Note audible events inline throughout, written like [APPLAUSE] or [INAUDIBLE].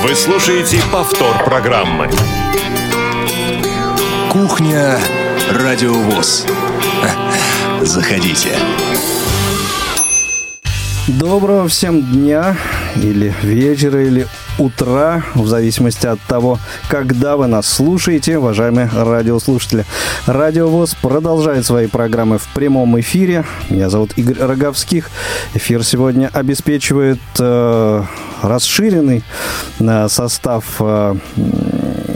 Вы слушаете повтор программы. Кухня Радиовоз. [LAUGHS] Заходите. Доброго всем дня, или вечера, или утра, в зависимости от того, когда вы нас слушаете, уважаемые радиослушатели. Радиовоз продолжает свои программы в прямом эфире. Меня зовут Игорь Роговских. Эфир сегодня обеспечивает э, расширенный э, состав э,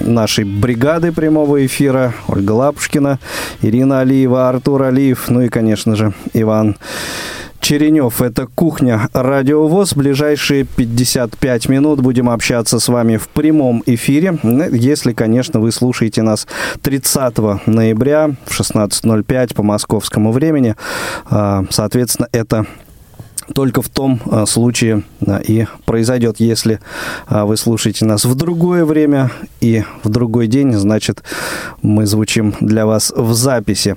нашей бригады прямого эфира. Ольга Лапушкина, Ирина Алиева, Артур Алиев, ну и, конечно же, Иван Черенев. Это «Кухня Радиовоз». Ближайшие 55 минут будем общаться с вами в прямом эфире. Если, конечно, вы слушаете нас 30 ноября в 16.05 по московскому времени. А, соответственно, это только в том а, случае а, и произойдет, если а, вы слушаете нас в другое время и в другой день, значит, мы звучим для вас в записи.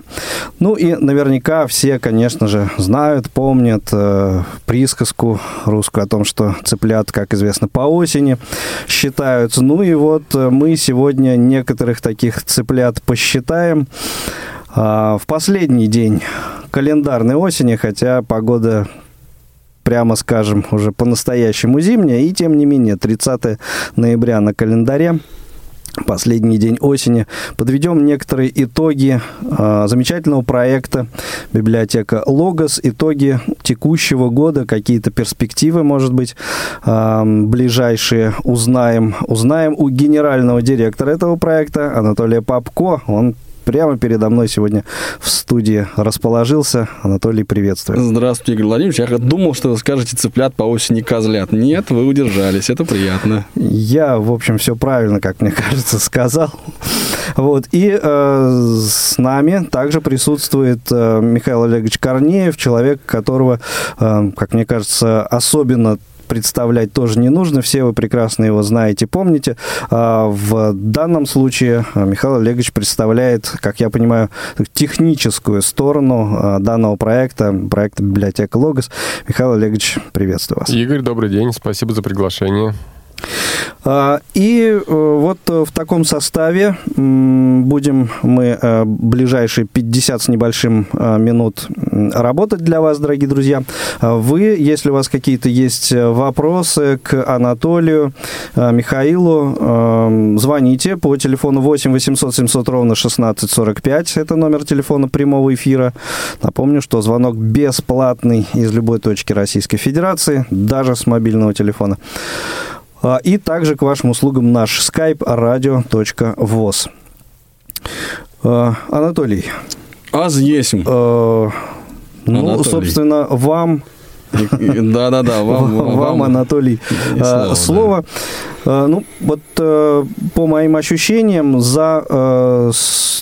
Ну и наверняка все, конечно же, знают, помнят э, присказку русскую о том, что цыплят, как известно, по осени считаются. Ну и вот э, мы сегодня некоторых таких цыплят посчитаем. В последний день календарной осени, хотя погода прямо скажем, уже по-настоящему зимняя. И тем не менее, 30 ноября на календаре последний день осени. Подведем некоторые итоги э, замечательного проекта библиотека Логос, итоги текущего года, какие-то перспективы, может быть, э, ближайшие узнаем. Узнаем у генерального директора этого проекта Анатолия Попко. Он прямо передо мной сегодня в студии расположился. Анатолий, приветствую. Здравствуйте, Игорь Владимирович. Я думал, что вы скажете цыплят по осени козлят. Нет, вы удержались. Это приятно. Я, в общем, все правильно, как мне [LAUGHS] кажется, сказал. Вот. И э, с нами также присутствует э, Михаил Олегович Корнеев, человек, которого, э, как мне кажется, особенно представлять тоже не нужно, все вы прекрасно его знаете, помните. А, в данном случае а, Михаил Олегович представляет, как я понимаю, техническую сторону а, данного проекта, проекта библиотека Логос. Михаил Олегович, приветствую вас. Игорь, добрый день, спасибо за приглашение. А, и э, вот в таком составе будем мы э, ближайшие 50 с небольшим э, минут работать для вас, дорогие друзья. А вы, если у вас какие-то есть вопросы к Анатолию, Михаилу, звоните по телефону 8 800 700 ровно 1645. Это номер телефона прямого эфира. Напомню, что звонок бесплатный из любой точки Российской Федерации, даже с мобильного телефона. А, и также к вашим услугам наш skype radio.voz. А, Анатолий. Аз есть. А, ну, Анатолий. собственно, вам да-да-да, вам, [LAUGHS] вам, вам, Анатолий, слово. слово. Да. Ну, вот по моим ощущениям, за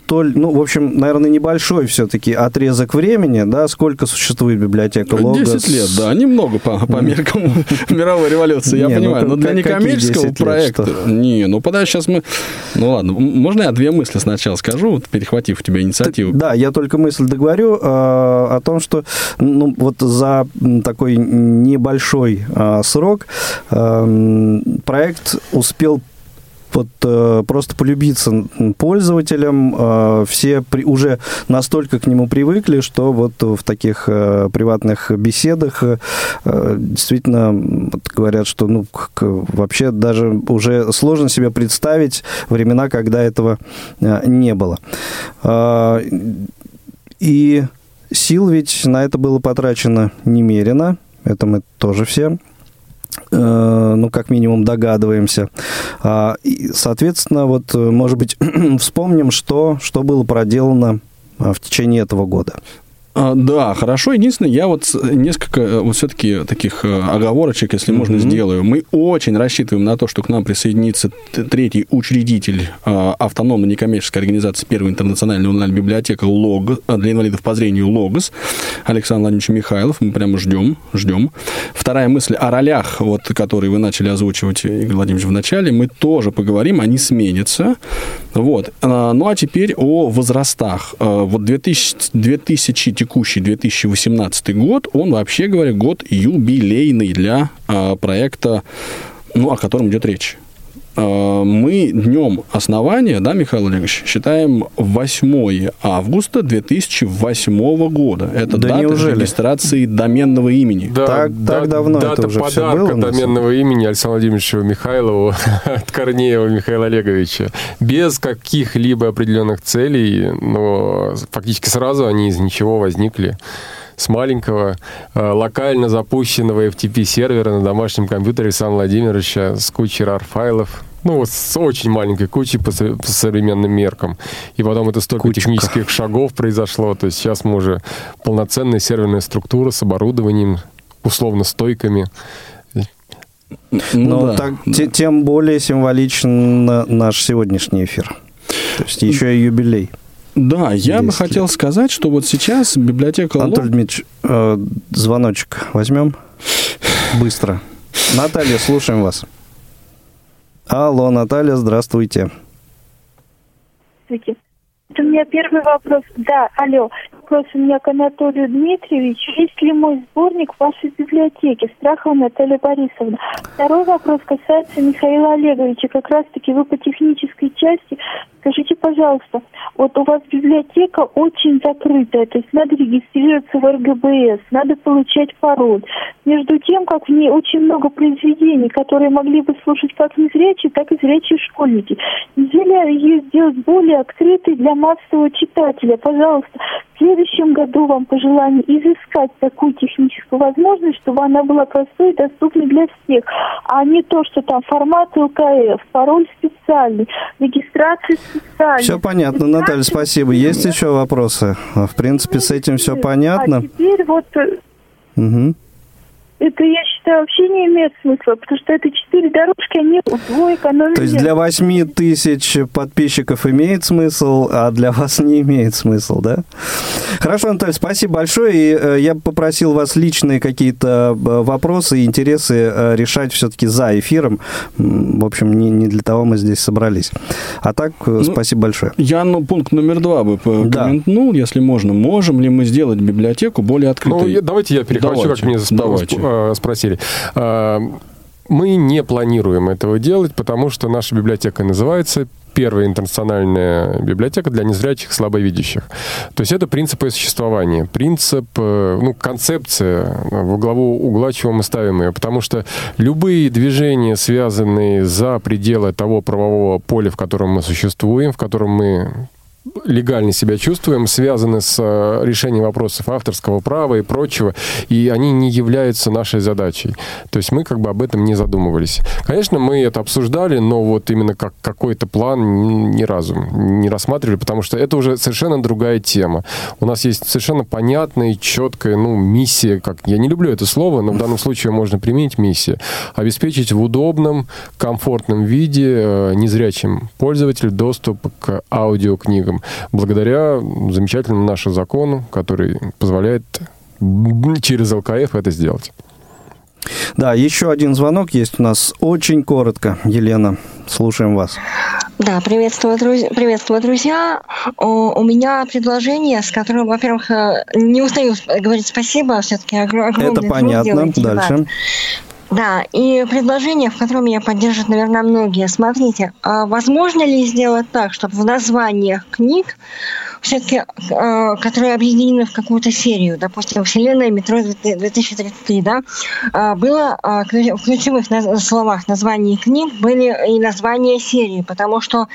столь, ну, в общем, наверное, небольшой все-таки отрезок времени, да, сколько существует библиотека Логос? 10 лет, да, немного по, по меркам [LAUGHS] мировой революции, я не, ну, понимаю, ну, но для некоммерческого проекта... Лет, не, ну, подожди, сейчас мы... Ну, ладно, можно я две мысли сначала скажу, вот, перехватив у тебя инициативу? Так, да, я только мысль договорю э, о том, что, ну, вот за такой небольшой э, срок э, проект успел вот э, просто полюбиться пользователям. Э, все при, уже настолько к нему привыкли, что вот в таких э, приватных беседах э, действительно вот, говорят, что ну как, вообще даже уже сложно себе представить времена, когда этого э, не было. Э, и сил ведь на это было потрачено немерено. Это мы тоже все ну, как минимум, догадываемся. А, и, соответственно, вот, может быть, [CLEARS THROAT] вспомним, что, что было проделано а, в течение этого года. А, да, хорошо. Единственное, я вот несколько э, вот все-таки таких э, оговорочек, если mm-hmm. можно, сделаю. Мы очень рассчитываем на то, что к нам присоединится третий учредитель а, автономной некоммерческой организации Первой интернациональной онлайн библиотека ЛОГ, а, для инвалидов по зрению ЛОГОС Александр Владимирович Михайлов. Мы прямо ждем, ждем. Вторая мысль о ролях, вот, которые вы начали озвучивать, Игорь Владимирович, в начале, мы тоже поговорим, они сменятся. Вот. Ну, а теперь о возрастах. Вот 2000, 2000 текущий 2018 год, он вообще говоря год юбилейный для а, проекта, ну, о котором идет речь. Э, мы днем основания, да, Михаил Олегович, считаем 8 августа 2008 года. Это Да дата неужели? регистрации доменного имени. Да, Так- так давно дата это уже подарка было, на самом доменного имени Александру Владимировичу Михайлову [LAUGHS] от Корнеева Михаила Олеговича. Без каких-либо определенных целей, но фактически сразу они из ничего возникли. С маленького э, локально запущенного FTP-сервера на домашнем компьютере Александра Владимировича с кучей RAR-файлов. Ну, вот с очень маленькой кучей по, по современным меркам. И потом это столько Кучка. технических шагов произошло. То есть сейчас мы уже полноценная серверная структура с оборудованием, условно стойками. Ну, Ну, да. так, те- тем более символичен на- наш сегодняшний эфир. То есть еще и юбилей. Да, я бы 10 хотел лет. сказать, что вот сейчас библиотека Ло- Анатолий Дмитриевич, э, звоночек возьмем? Быстро. Наталья, слушаем вас. Алло, Наталья, здравствуйте. Здравствуйте. Это у меня первый вопрос. Да, алло. Вопрос у меня к Анатолию Дмитриевичу. Есть ли мой сборник в вашей библиотеке? Страхова Наталья Борисовна. Второй вопрос касается Михаила Олеговича. Как раз-таки вы по технической части. Скажите, пожалуйста, вот у вас библиотека очень закрытая, то есть надо регистрироваться в РГБС, надо получать пароль. Между тем, как в ней очень много произведений, которые могли бы слушать как незрячие, так и зрячие школьники. Нельзя ли ее сделать более открытой для массового читателя? Пожалуйста, в следующем году вам пожелание изыскать такую техническую возможность, чтобы она была простой и доступной для всех, а не то, что там формат ЛКФ, пароль специальный, регистрация специальная. Все понятно, Наталья, спасибо. Есть еще вопросы? А, В принципе, с этим все А понятно. теперь вот Мгм. Это, я считаю, вообще не имеет смысла, потому что это четыре дорожки, они вдвое экономят. То есть для 8 тысяч подписчиков имеет смысл, а для вас не имеет смысл, да? Хорошо, Анатолий, спасибо большое. И э, я бы попросил вас личные какие-то э, вопросы и интересы э, решать все-таки за эфиром. В общем, не, не для того мы здесь собрались. А так, э, спасибо большое. Я ну, пункт номер два бы Да. комментнул, если можно. Можем ли мы сделать библиотеку более открытой? Ну, я- давайте я перехвачу, Давайте, как сп- давайте. Э, спросили. А, Мы не планируем этого делать, потому что наша библиотека называется первая интернациональная библиотека для незрячих и слабовидящих. То есть это принцип ее существования, принцип, э, ну, концепция, э, во главу угла, чего мы ставим ее. Потому что любые движения, связанные за пределы того правового поля, в котором мы существуем, в котором мы легально себя чувствуем, связаны с э, решением вопросов авторского права и прочего, и они не являются нашей задачей. То есть мы как бы об этом не задумывались. Конечно, мы это обсуждали, но вот именно как какой-то план ни разу не рассматривали, потому что это уже совершенно другая тема. У нас есть совершенно понятная четкая ну, миссия, как я не люблю это слово, но в данном случае можно применить миссия, обеспечить в удобном, комфортном виде э, незрячим пользователю доступ к аудиокнигам благодаря замечательному нашему закону, который позволяет через ЛКФ это сделать. Да, еще один звонок есть у нас. Очень коротко. Елена, слушаем вас. Да, приветствую, друзья. Приветствую, друзья. О, у меня предложение, с которым, во-первых, э, не устаю говорить спасибо, все-таки огромный Это труд понятно. делаете, Иван. Да, и предложение, в котором меня поддержат, наверное, многие. Смотрите, а возможно ли сделать так, чтобы в названиях книг все-таки, которые объединены в какую-то серию, допустим, «Вселенная метро 2033», да, а, было ключ- в ключевых словах названий книг были и названия серии, потому что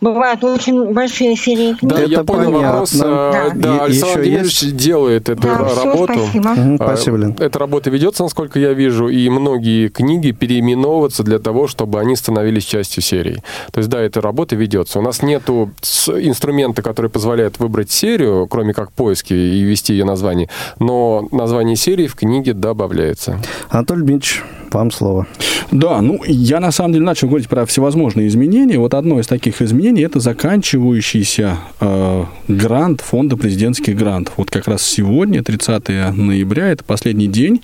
бывают очень большие серии книг. Да, Это я понял понятно. вопрос. Да. Да, Е- Александр Владимирович делает эту Да, работу. спасибо. Мгм, А, спасибо, Лен. Эта работа ведется, насколько я вижу, и многие книги переименовываются для того, чтобы они становились частью серии. То есть, да, эта работа ведется. У нас нету с- инструмента, который позволяет выбрать серию, кроме как поиски и ввести ее название, но название серии в книге добавляется. Анатолий Дмитриевич, вам слово. Да, ну, я на самом деле начал говорить про всевозможные изменения. Вот одно из таких изменений – это заканчивающийся э, грант фонда президентских грантов. Вот как раз сегодня, 30 ноября, это последний день.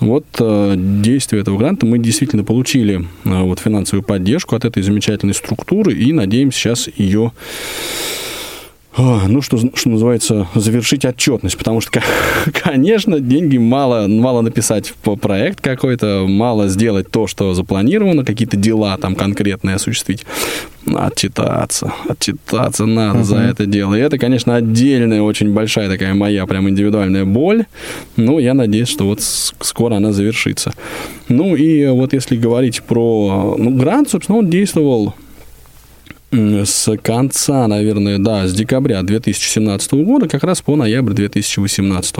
Вот э, действия этого гранта мы действительно получили э, вот финансовую поддержку от этой замечательной структуры и надеемся сейчас ее ну, что, что называется, завершить отчетность, потому что, [LAUGHS] конечно, деньги мало, мало написать по проект какой-то, мало сделать то, что запланировано, какие-то дела там конкретные осуществить. Отчитаться, отчитаться надо uh-huh. за это дело. И это, конечно, отдельная, очень большая такая моя прям индивидуальная боль. Но я надеюсь, что вот скоро она завершится. Ну и вот если говорить про... Ну, грант, собственно, он действовал с конца, наверное, да, с декабря 2017 года, как раз по ноябрь 2018.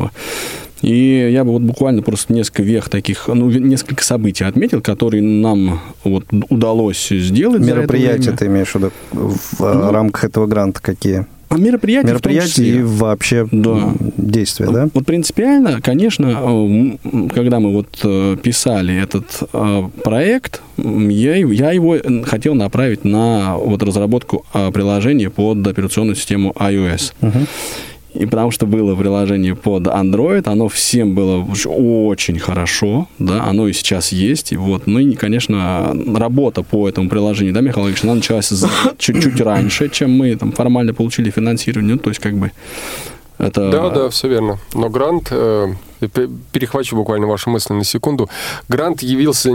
И я бы вот буквально просто несколько вех таких, ну, несколько событий отметил, которые нам вот удалось сделать. Мероприятия ты имеешь в виду в ну, рамках этого гранта какие? А мероприятия, мероприятия и вообще да. действия, да? Вот принципиально, конечно, э, когда мы вот э, писали этот э, проект, я, я его хотел направить на вот разработку приложения под операционную систему iOS. Uh-huh. И потому что было приложение под Android, оно всем было очень хорошо, да, оно и сейчас есть. И вот, ну и, конечно, работа по этому приложению, да, Михаил Ильич, она началась [COUGHS] чуть-чуть раньше, чем мы там формально получили финансирование. Ну, то есть, как бы, это... Да, да, все верно. Но грант э, перехвачу буквально вашу мысль на секунду. Грант явился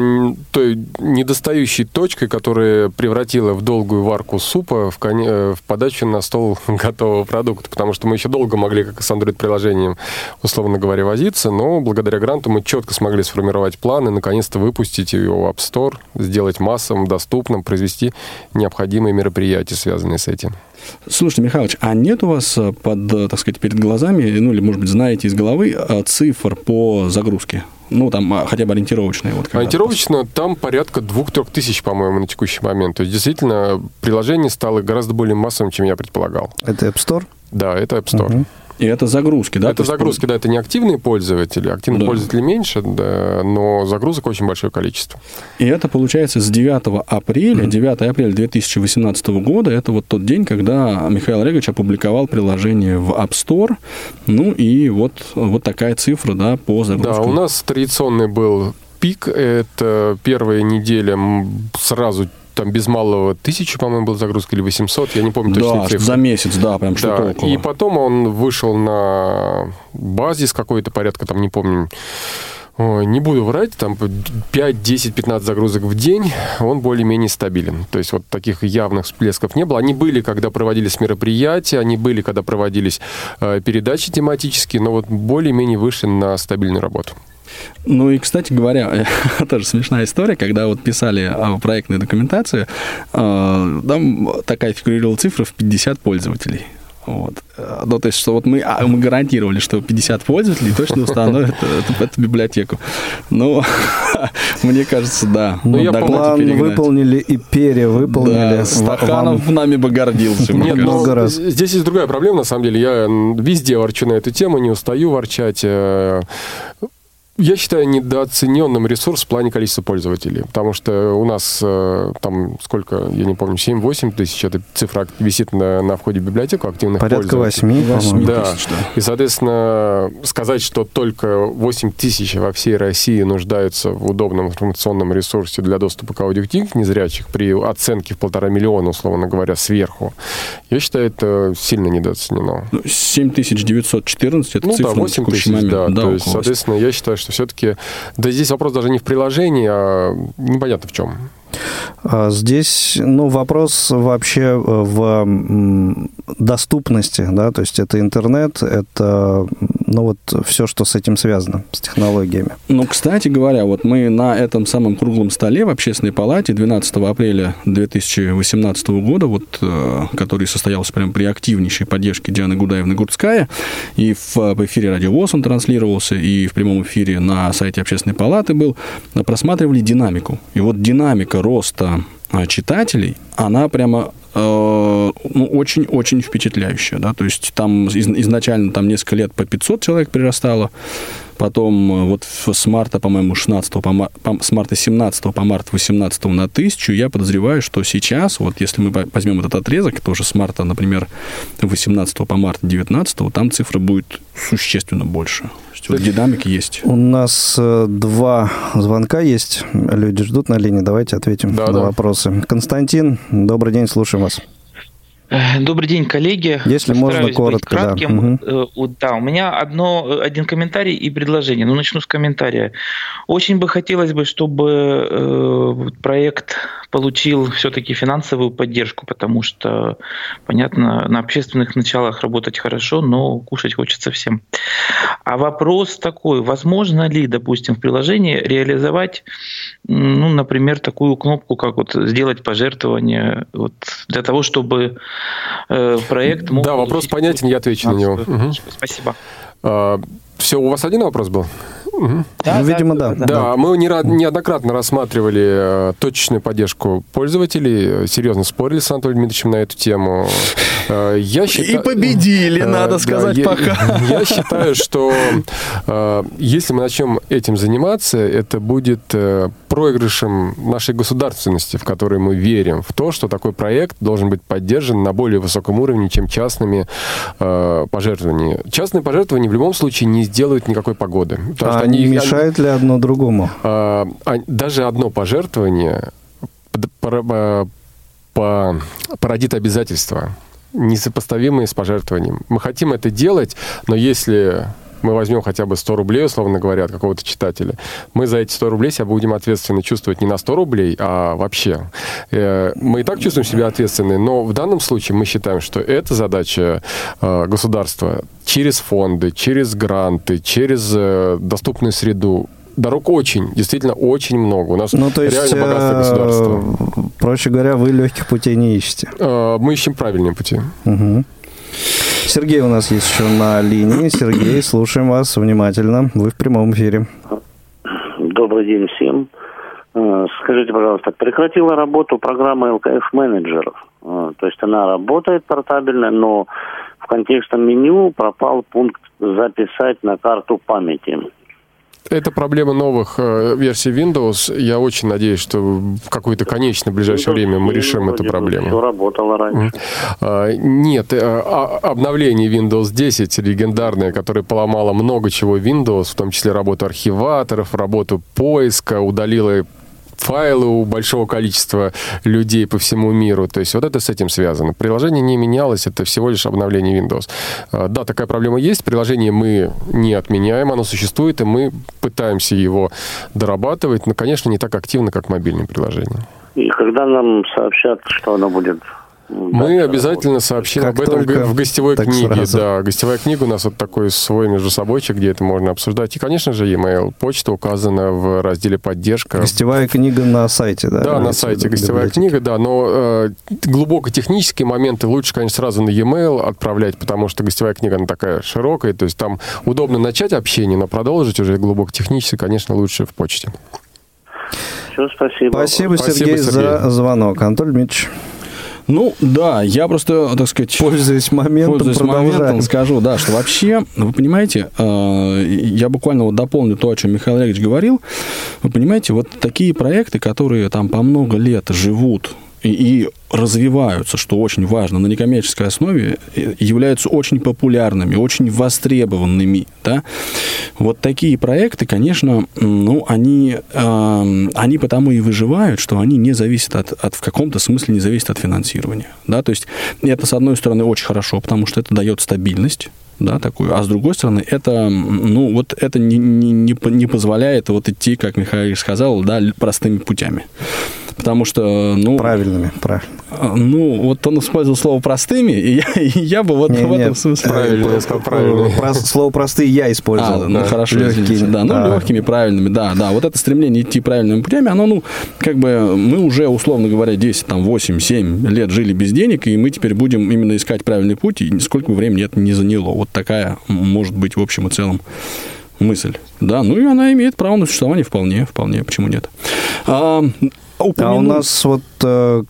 той недостающей точкой, которая превратила в долгую варку супа в, кон... Э, в подачу на стол [LAUGHS] готового продукта, потому что мы еще долго могли, как с Android-приложением, условно говоря, возиться, но благодаря гранту мы четко смогли сформировать план и наконец-то выпустить его в App Store, сделать массовым, доступным, произвести необходимые мероприятия, связанные с этим. Слушайте, Михайлович, а нет у вас э, под, э, так сказать, перед глазами, ну или, может быть, знаете из головы э, цифр по загрузке? Ну, там а, хотя бы ориентировочные. Вот, Ориентировочно там порядка двух-трех тысяч, по-моему, на текущий момент. То есть, действительно, приложение стало гораздо более массовым, чем я предполагал. Это App Store? Да, это App Store. Угу. И это загрузки, да? Это загрузки, да, это не активные пользователи. Активных да. пользователей меньше, да, но загрузок очень большое количество. И это получается с 9 апреля, 9 апреля 2018 года, это вот тот день, когда Михаил Олегович опубликовал приложение в App Store. Ну и вот, вот такая цифра, да, по загрузкам. Да, у нас традиционный был пик, это первая неделя сразу там без малого тысячи, по-моему, была загрузка, или 800, я не помню точно да, цифры. за месяц, да, прям что-то да. около. И потом он вышел на базис какой-то порядка, там, не помню, Ой, не буду врать, там 5, 10, 15 загрузок в день, он более-менее стабилен. То есть вот таких явных всплесков не было. Они были, когда проводились мероприятия, они были, когда проводились э, передачи тематические, но вот более-менее вышли на стабильную работу. Ну и, кстати говоря, [LAUGHS] тоже смешная история, когда вот писали а, проектную документацию, а, там такая фигурировала цифра в 50 пользователей. Вот. Ну, то есть, что вот мы, а, мы гарантировали, что 50 пользователей точно установят [LAUGHS] эту, эту библиотеку. Ну, [LAUGHS] мне кажется, да. Ну, я план выполнили и перевыполнили. Да, Стаханов Вам... нами бы гордился. Нет, много раз. Здесь есть другая проблема, на самом деле. Я везде ворчу на эту тему, не устаю ворчать. Я считаю недооцененным ресурс в плане количества пользователей, потому что у нас э, там сколько, я не помню, 7-8 тысяч, эта цифра висит на, на входе в библиотеку активных Порядка пользователей. 8, 8 да. тысяч, да. И, соответственно, сказать, что только 8 тысяч во всей России нуждаются в удобном информационном ресурсе для доступа к аудиокниг незрячих при оценке в полтора миллиона, условно говоря, сверху, я считаю, это сильно недооценено. 7914 ну, это ну, цифра да, 8 тысяч, момент. да. да то есть, соответственно, я считаю, что что все-таки... Да здесь вопрос даже не в приложении, а непонятно в чем. А здесь, ну, вопрос вообще э, в доступности, да, то есть это интернет, это, ну, вот все, что с этим связано, с технологиями. Ну, кстати говоря, вот мы на этом самом круглом столе в Общественной палате 12 апреля 2018 года, вот, э, который состоялся прямо при активнейшей поддержке Дианы Гудаевны Гурцкая, и в, в эфире Радио ВОЗ он транслировался, и в прямом эфире на сайте Общественной палаты был, просматривали динамику. И вот динамика роста читателей, она прямо э, ну, очень-очень впечатляющая, да, то есть там из, изначально там несколько лет по 500 человек прирастало, потом э, вот с марта, по-моему, 16 по, по, с марта 17 по март 18 на 1000, я подозреваю, что сейчас, вот если мы возьмем этот отрезок, тоже с марта, например, 18 по март 19, там цифра будет существенно больше есть вот динамика есть. У нас э, два звонка есть. Люди ждут на линии. Давайте ответим да, на да. вопросы. Константин, добрый день, слушаем вас. Э, добрый день, коллеги. Если можно, коротко, быть кратким. да. Угу. Да, у меня одно, один комментарий и предложение. Ну, начну с комментария. Очень бы хотелось бы, чтобы э, проект получил все-таки финансовую поддержку, потому что, понятно, на общественных началах работать хорошо, но кушать хочется всем. А вопрос такой, возможно ли, допустим, в приложении реализовать, ну, например, такую кнопку, как вот сделать пожертвование вот, для того, чтобы Э, проект мог... Да, вопрос понятен, я отвечу на него. Угу. Спасибо. А, все, у вас один вопрос был? Угу. Да, ну, видимо, да. Да, да. мы не, неоднократно рассматривали э, точечную поддержку пользователей, серьезно спорили с Анатолием Дмитриевичем на эту тему. Э, я считаю, И победили, э, надо сказать, да, пока. Я, [LAUGHS] я считаю, что э, если мы начнем этим заниматься, это будет э, проигрышем нашей государственности, в которой мы верим, в то, что такой проект должен быть поддержан на более высоком уровне, чем частными э, пожертвованиями. Частные пожертвования в любом случае не сделают никакой погоды. Потому а что они, мешают ли одно другому? Э, даже одно пожертвование породит обязательства несопоставимые с пожертвованием. Мы хотим это делать, но если мы возьмем хотя бы 100 рублей, условно говоря, от какого-то читателя, мы за эти 100 рублей себя будем ответственно чувствовать не на 100 рублей, а вообще. Э, мы и так чувствуем себя ответственны, но в данном случае мы считаем, что это задача э, государства через фонды, через гранты, через э, доступную среду дорог очень, действительно очень много. У нас ну, то есть, реально богатое государство. Проще говоря, вы легких путей не ищете. Мы ищем правильные пути. Угу. Сергей у нас есть еще на линии. Сергей, слушаем вас внимательно. Вы в прямом эфире. Добрый день всем. Э, скажите, пожалуйста, прекратила работу программа ЛКФ менеджеров. Э, то есть она работает портабельно, но в контекстном меню пропал пункт «Записать на карту памяти». Это проблема новых э, версий Windows. Я очень надеюсь, что в какое-то конечное ближайшее время мы решим эту проблему. Все работало раньше. А, нет, э, а, обновление Windows 10 легендарное, которое поломало много чего Windows, в том числе работу архиваторов, работу поиска, удалило файлы у большого количества людей по всему миру. То есть вот это с этим связано. Приложение не менялось, это всего лишь обновление Windows. А, да, такая проблема есть. Приложение мы не отменяем, оно существует, и мы пытаемся его дорабатывать, но, конечно, не так активно, как мобильное приложение. И когда нам сообщат, что оно будет мы да, обязательно сообщим как об этом в гостевой книге. Сразу. Да, гостевая книга у нас вот такой свой между собой, где это можно обсуждать. И, конечно же, e-mail. Почта указана в разделе «Поддержка». Гостевая книга на сайте, да? Да, на сайте гостевая библиотеки. книга, да. Но э, глубоко технические моменты лучше, конечно, сразу на e-mail отправлять, потому что гостевая книга, она такая широкая, то есть там удобно начать общение, но продолжить уже глубоко технически, конечно, лучше в почте. Все, спасибо. Спасибо, Сергей, спасибо, Сергей. за звонок. Антон Дмитриевич. Ну, да, я просто, так сказать... Пользуясь моментом, пользуясь моментом скажу, да, что вообще, вы понимаете, э, я буквально вот дополню то, о чем Михаил Олегович говорил. Вы понимаете, вот такие проекты, которые там по много лет живут и, развиваются, что очень важно, на некоммерческой основе, являются очень популярными, очень востребованными. Да? Вот такие проекты, конечно, ну, они, э, они потому и выживают, что они не зависят от, от, в каком-то смысле не зависят от финансирования. Да? То есть это, с одной стороны, очень хорошо, потому что это дает стабильность, да, такую. А с другой стороны, это, ну, вот это не, не, не позволяет вот идти, как Михаил сказал, да, простыми путями потому что, ну... Правильными, правильно. А, ну, вот он использовал слово «простыми», и я, и я бы вот не, в этом смысле... Правильно, я сказал правильно. Про, слово «простые» я использовал. А, ну, да. хорошо, легкими. Да, ну, а. легкими, правильными, да, да. Вот это стремление идти правильными путями, оно, ну, как бы мы уже, условно говоря, 10, там, 8, 7 лет жили без денег, и мы теперь будем именно искать правильный путь, и сколько времени это не заняло. Вот такая, может быть, в общем и целом мысль. Да, ну и она имеет право на существование вполне, вполне, почему нет. А, упомяну... А у нас вот э,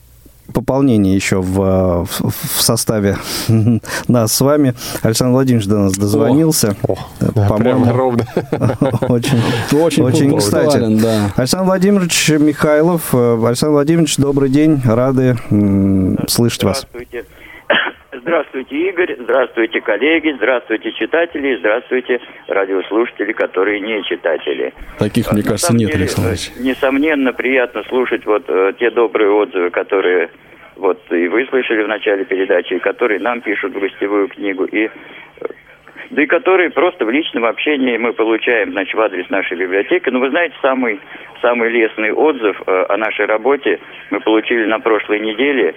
пополнение еще в, в, в составе [LAUGHS] нас с вами. Александр Владимирович до нас дозвонился. О, о, да, [LAUGHS] По-моему, ровно. [LAUGHS] Очень, очень, очень кстати. Да. Александр Владимирович Михайлов. Э, Александр Владимирович, добрый день. Рады слышать вас. Здравствуйте. Здравствуйте, Игорь. Здравствуйте, коллеги. Здравствуйте, читатели. Здравствуйте, радиослушатели, которые не читатели. Таких, мне кажется, нет, деле, Несомненно, приятно слушать вот э, те добрые отзывы, которые вот и вы слышали в начале передачи, и которые нам пишут в гостевую книгу, и да и которые просто в личном общении мы получаем, значит, в адрес нашей библиотеки. Но вы знаете, самый, самый лестный отзыв э, о нашей работе мы получили на прошлой неделе.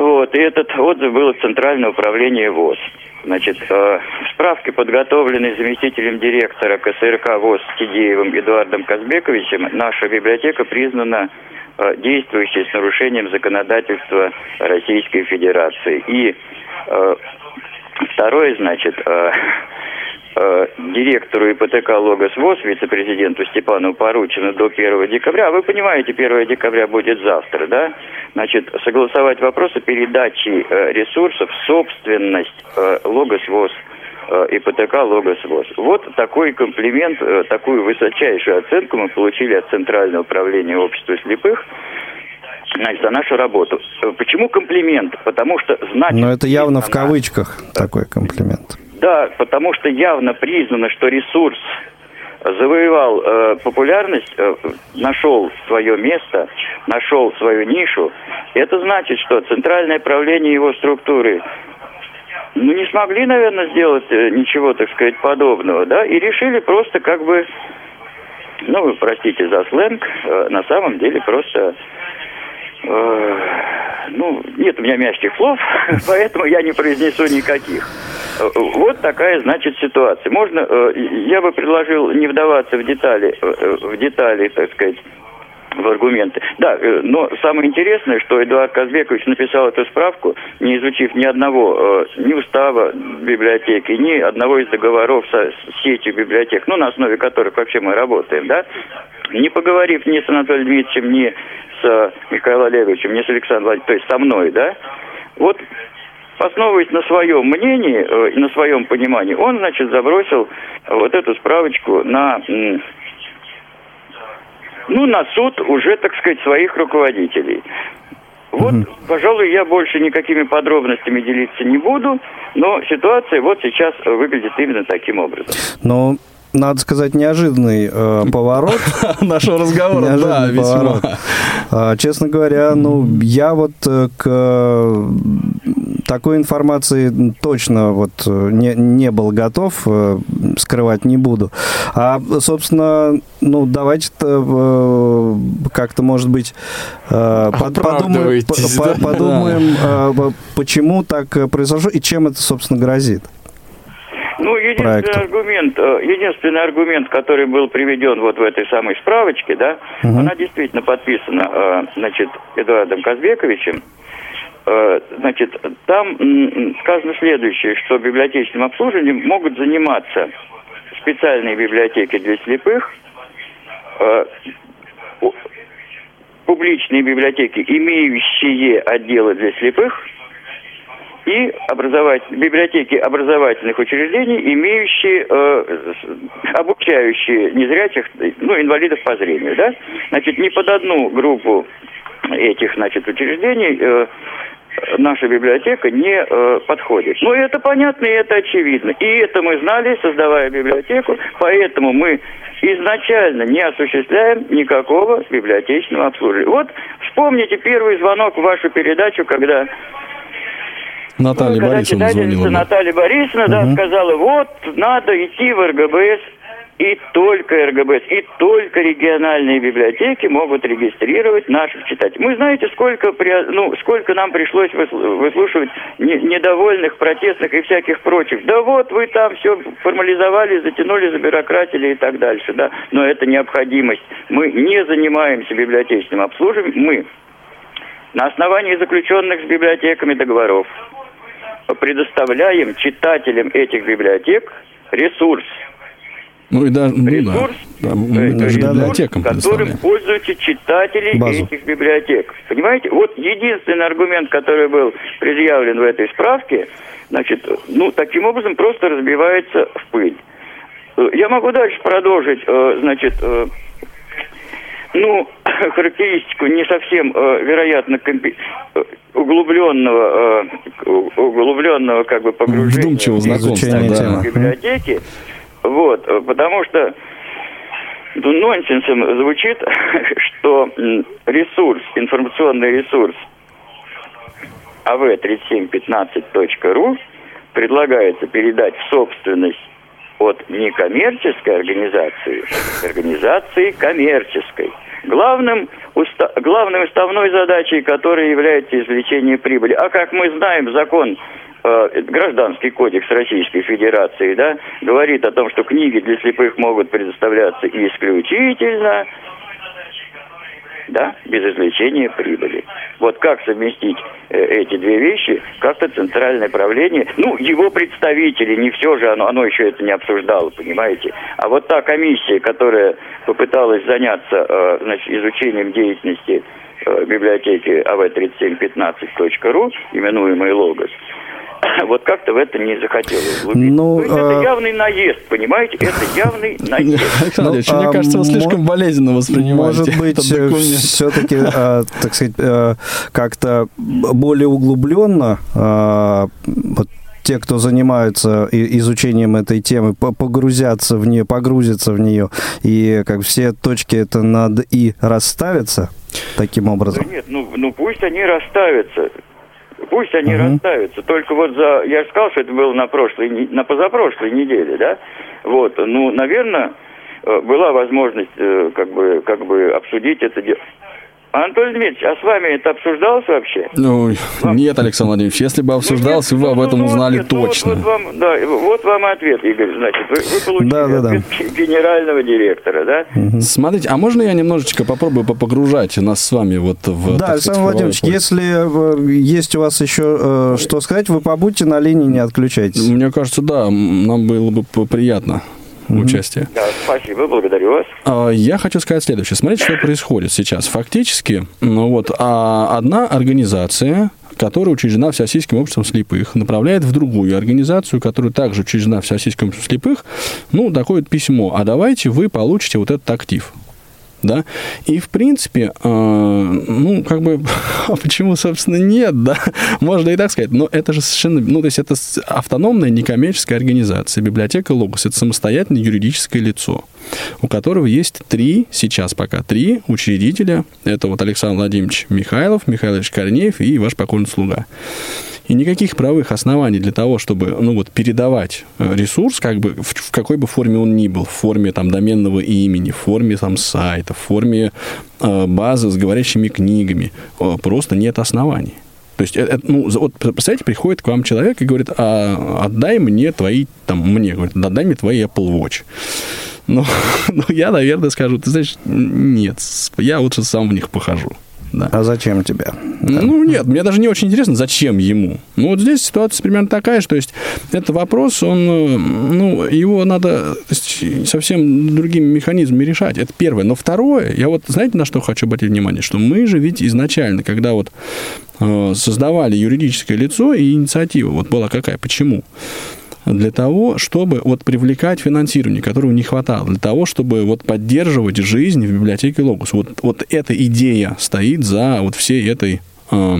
Вот, и этот отзыв был от Центрального управления ВОЗ. Значит, э, в справке, подготовленной заместителем директора КСРК ВОЗ Тидеевым Эдуардом Казбековичем, наша библиотека признана э, действующей с нарушением законодательства Российской Федерации. И э, Второе, значит, э, э, директору ипотека Логос ВОЗ, вице-президенту Степану поручено до 1 декабря. Вы понимаете, 1 декабря будет завтра, да? Значит, согласовать вопросы передачи э, ресурсов в собственность э, Логос ВОЗ э, ипотека Логос ВОЗ. Вот такой комплимент, такую высочайшую оценку мы получили от Центрального управления общества слепых значит, за нашу работу. Почему комплимент? Потому что значит... Но это явно в кавычках такой комплимент. Да, потому что явно признано, что ресурс завоевал э, популярность, э, нашел свое место, нашел свою нишу. Это значит, что центральное правление его структуры ну, не смогли, наверное, сделать э, ничего, так сказать, подобного, да, и решили просто как бы, ну, вы простите за сленг, э, на самом деле просто Э, ну, нет у меня мягких слов, [LAUGHS] поэтому я не произнесу никаких. Э, вот такая, значит, ситуация. Можно, э, я бы предложил не вдаваться в детали, в детали, так сказать, в аргументы. Да, но самое интересное, что Эдуард Казбекович написал эту справку, не изучив ни одного, ни устава библиотеки, ни одного из договоров со сетью библиотек, ну, на основе которых вообще мы работаем, да, не поговорив ни с Анатолием Дмитриевичем, ни с э, Михаилом Олеговичем, не с Александром Владимировичем, то есть со мной, да, вот основываясь на своем мнении э, и на своем понимании, он, значит, забросил вот эту справочку на, ну, на суд уже, так сказать, своих руководителей. Вот, угу. пожалуй, я больше никакими подробностями делиться не буду, но ситуация вот сейчас выглядит именно таким образом. Но надо сказать, неожиданный э, поворот [LAUGHS] нашего разговора. Неожиданный да, поворот. А, честно говоря, ну, я вот э, к такой информации точно вот э, не, не был готов, э, скрывать не буду. А, собственно, ну, давайте как-то, может быть, подумаем, да? подумаем да. почему так произошло и чем это, собственно, грозит. Ну, единственный проекту. аргумент, э, единственный аргумент, который был приведен вот в этой самой справочке, да, угу. она действительно подписана, э, значит, Эдуардом Казбековичем. Э, значит, там сказано следующее, что библиотечным обслуживанием могут заниматься специальные библиотеки для слепых, публичные библиотеки, имеющие отделы для слепых – и образовать, библиотеки образовательных учреждений, имеющие, э, обучающие незрячих, ну, инвалидов по зрению, да? Значит, не под одну группу этих, значит, учреждений э, наша библиотека не э, подходит. Ну, это понятно и это очевидно. И это мы знали, создавая библиотеку, поэтому мы изначально не осуществляем никакого библиотечного обслуживания. Вот вспомните первый звонок в вашу передачу, когда Наталья ну, Борисовна звонила. Наталья Борисовна, угу. да, сказала, вот, надо идти в РГБС, и только РГБС, и только региональные библиотеки могут регистрировать наших читателей. Мы знаете, сколько, ну, сколько нам пришлось выслушивать недовольных, протестных и всяких прочих. Да вот вы там все формализовали, затянули, забюрократили и так дальше. Да? Но это необходимость. Мы не занимаемся библиотечным обслуживанием. Мы на основании заключенных с библиотеками договоров предоставляем читателям этих библиотек ресурс. Ну и даже ну, ресурс, да, да, ресурс библиотекам которым пользуются читатели Базу. этих библиотек. Понимаете? Вот единственный аргумент, который был предъявлен в этой справке, значит, ну, таким образом просто разбивается в пыль. Я могу дальше продолжить, э, значит, э, ну, [COUGHS] характеристику не совсем, э, вероятно, компи- э, углубленного, э, углубленного как бы погружения в да. библиотеки. Вот, потому что нонсенсом звучит, [LAUGHS] что ресурс, информационный ресурс av3715.ru предлагается передать в собственность от некоммерческой организации к организации коммерческой. Главным, уста, главной уставной задачей которой является извлечение прибыли. А как мы знаем, закон Гражданский кодекс Российской Федерации да, говорит о том, что книги для слепых могут предоставляться исключительно да, без извлечения прибыли. Вот как совместить э, эти две вещи, как-то центральное правление, ну, его представители, не все же, оно, оно еще это не обсуждало, понимаете. А вот та комиссия, которая попыталась заняться э, значит, изучением деятельности э, библиотеки av3715.ru, именуемой «Логос», [LAUGHS] вот как-то в это не захотелось Ну, То есть а... это явный наезд, понимаете? Это явный [LAUGHS] наезд. Александр Ильич, мне а, кажется, вы слишком болезненно воспринимаете Может быть, все-таки, а, [LAUGHS] так сказать, а, как-то более углубленно вот те, кто занимаются изучением этой темы, погрузятся в нее, погрузятся в нее, и как все точки это над и расставятся таким образом? Да нет, ну, ну пусть они расставятся. Пусть они угу. расставятся. Только вот за... Я же сказал, что это было на прошлой, на позапрошлой неделе, да? Вот. Ну, наверное, э, была возможность э, как бы, как бы обсудить это дело. Анатолий Дмитриевич, а с вами это обсуждалось вообще? Ну, Вам... нет, Александр Владимирович, если бы обсуждалось, ну, вы об ну, этом ну, узнали нет, точно. Вот, вот, вам, да, вот вам ответ, Игорь, значит, вы, вы получили да, да, да. [LAUGHS] генерального директора, да? Угу. Смотрите, а можно я немножечко попробую погружать нас с вами вот в... Да, Александр Владимирович, поле? если э, есть у вас еще э, что сказать, вы побудьте на линии, не отключайтесь. Мне кажется, да, нам было бы приятно. Участие. Да, спасибо, благодарю вас. А, я хочу сказать следующее. Смотрите, что происходит сейчас. Фактически, ну вот, а одна организация, которая учреждена Всероссийским обществом слепых, направляет в другую организацию, которая также учреждена Всероссийским обществом слепых, ну, такое письмо, а давайте вы получите вот этот актив да, и, в принципе, э, ну, как бы, [LAUGHS] а почему, собственно, нет, да, [LAUGHS] можно и так сказать, но это же совершенно, ну, то есть это автономная некоммерческая организация, библиотека Логос, это самостоятельное юридическое лицо, у которого есть три, сейчас пока три учредителя, это вот Александр Владимирович Михайлов, Михаил Корнеев и ваш покойный слуга. И никаких правых оснований для того, чтобы ну, вот, передавать э, ресурс, как бы, в, в какой бы форме он ни был, в форме там, доменного имени, в форме там, сайта, в форме э, базы с говорящими книгами, э, просто нет оснований. То есть, это, ну, вот, представляете, приходит к вам человек и говорит, а, отдай мне твои, там, мне, говорит, отдай мне твои Apple Watch. Ну, [LAUGHS] ну, я, наверное, скажу, ты знаешь, нет, я лучше сам в них похожу. Да. А зачем тебе? Ну, нет, мне даже не очень интересно, зачем ему. Ну, вот здесь ситуация примерно такая, что есть это вопрос, он, э, ну, его надо совсем другими механизмами решать. Это первое. Но второе, я вот, знаете, на что хочу обратить внимание? Что мы же ведь изначально, когда вот э, создавали юридическое лицо и инициатива, вот была какая, почему? Для того, чтобы вот привлекать финансирование, которого не хватало, для того, чтобы вот поддерживать жизнь в библиотеке Логус. Вот, вот эта идея стоит за вот всей этой э,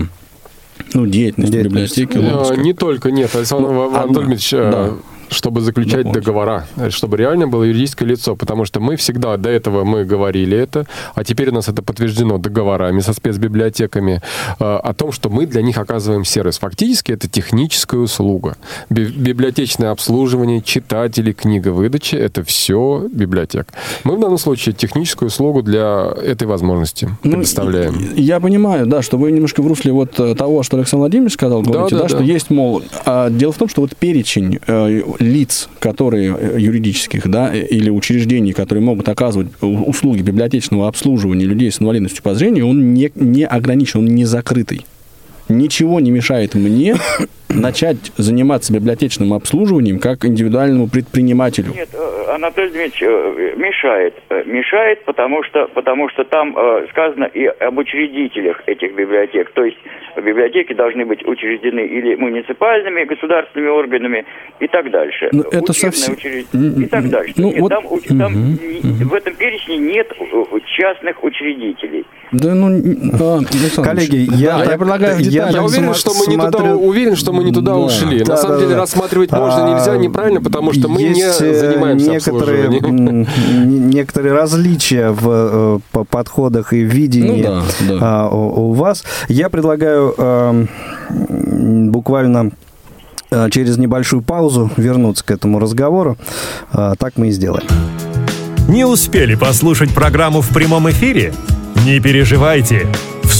ну, деятельностью библиотеки Логус. Не только, нет, Александр ну, Анатольевич, э, да чтобы заключать Дополнить. договора, чтобы реально было юридическое лицо, потому что мы всегда до этого мы говорили это, а теперь у нас это подтверждено договорами со спецбиблиотеками э, о том, что мы для них оказываем сервис. Фактически это техническая услуга. библиотечное обслуживание, читатели, книга выдачи — это все библиотек. Мы в данном случае техническую услугу для этой возможности ну, предоставляем. Я понимаю, да, что вы немножко в русле вот э, того, что Александр Владимирович сказал, говорите, да, да, да, что есть, мол, а дело в том, что вот перечень э, лиц, которые э, юридических, да, или учреждений, которые могут оказывать услуги библиотечного обслуживания людей с инвалидностью по зрению, он не, не ограничен, он не закрытый. Ничего не мешает мне [COUGHS] начать заниматься библиотечным обслуживанием как индивидуальному предпринимателю? Нет, э, Анатолий Дмитриевич, э, мешает. Э, мешает, потому что, потому что там сказано и об учредителях этих библиотек. То есть библиотеки должны быть учреждены или муниципальными, государственными органами и так дальше. Но ну, это совсем... Учреж... И так дальше. Ну, нет, вот... там, там угу, в этом перечне нет частных учредителей. Да, ну, а, Коллеги, я, я, предлагаю я я Я уверен, что мы не туда, уверен, что мы не туда Да. ушли. Да, На самом да, деле да. рассматривать можно, А, нельзя, неправильно, потому что мы не есть, э, занимаемся некоторые, некоторые различия в э, по подходах и видении Ну да, да. а, у, у вас. Я предлагаю эм, буквально э, через небольшую паузу вернуться к этому разговору. А, так мы и сделаем. Не успели послушать программу в прямом эфире? Не переживайте.